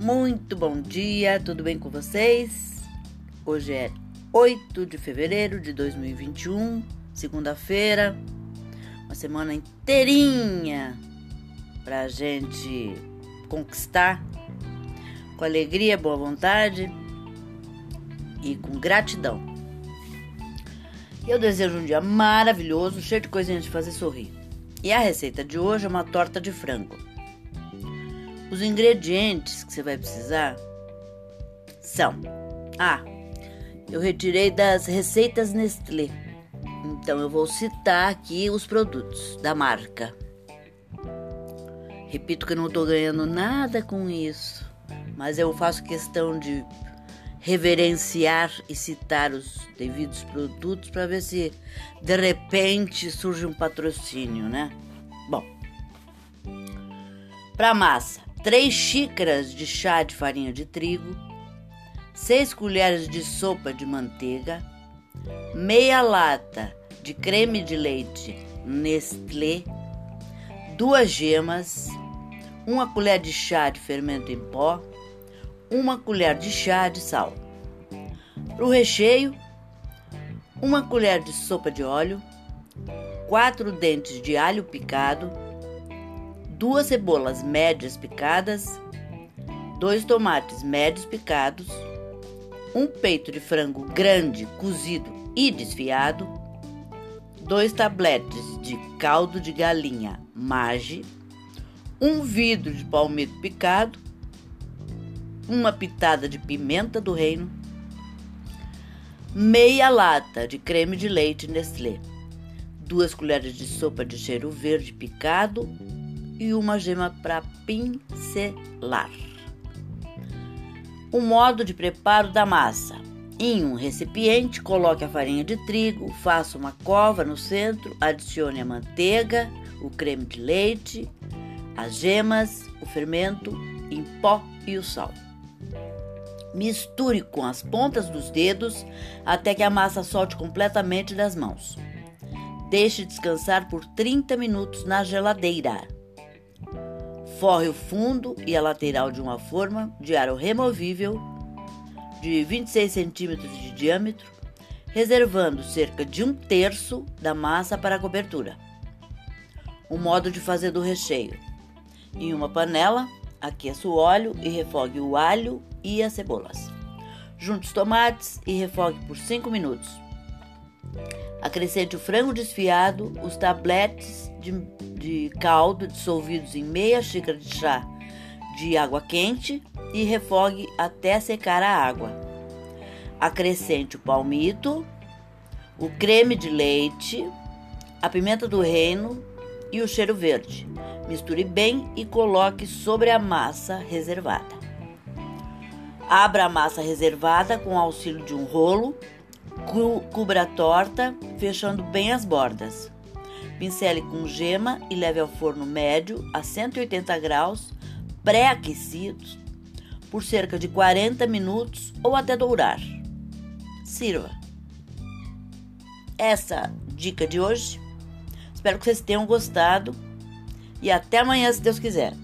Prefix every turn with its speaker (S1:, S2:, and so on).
S1: Muito bom dia, tudo bem com vocês? Hoje é 8 de fevereiro de 2021, segunda-feira, uma semana inteirinha pra gente conquistar com alegria, boa vontade e com gratidão. Eu desejo um dia maravilhoso, cheio de coisinhas de fazer sorrir. E a receita de hoje é uma torta de frango. Os ingredientes que você vai precisar são: Ah, eu retirei das receitas Nestlé. Então eu vou citar aqui os produtos da marca. Repito que eu não estou ganhando nada com isso, mas eu faço questão de reverenciar e citar os devidos produtos para ver se de repente surge um patrocínio, né? Bom, para massa, 3 xícaras de chá de farinha de trigo, 6 colheres de sopa de manteiga, meia lata de creme de leite Nestlé, duas gemas, uma colher de chá de fermento em pó, uma colher de chá de sal. Para o recheio, uma colher de sopa de óleo, quatro dentes de alho picado, duas cebolas médias picadas, dois tomates médios picados, um peito de frango grande cozido e desfiado, dois tabletes de caldo de galinha mage, um vidro de palmito picado, uma pitada de pimenta do reino, meia lata de creme de leite Nestlé, duas colheres de sopa de cheiro verde picado e uma gema para pincelar. O modo de preparo da massa. Em um recipiente, coloque a farinha de trigo, faça uma cova no centro, adicione a manteiga, o creme de leite, as gemas, o fermento em pó e o sal. Misture com as pontas dos dedos até que a massa solte completamente das mãos. Deixe descansar por 30 minutos na geladeira. Forre o fundo e a lateral de uma forma de aro removível de 26 centímetros de diâmetro, reservando cerca de um terço da massa para a cobertura. O modo de fazer do recheio: em uma panela, aqueça o óleo e refogue o alho e as cebolas. Junte os tomates e refogue por 5 minutos. Acrescente o frango desfiado, os tabletes de, de caldo dissolvidos em meia xícara de chá de água quente e refogue até secar a água. Acrescente o palmito, o creme de leite, a pimenta do reino e o cheiro verde. Misture bem e coloque sobre a massa reservada. Abra a massa reservada com auxílio de um rolo, cubra a torta, fechando bem as bordas. Pincele com gema e leve ao forno médio a 180 graus, pré-aquecidos, por cerca de 40 minutos ou até dourar. Sirva. Essa dica de hoje. Espero que vocês tenham gostado e até amanhã, se Deus quiser.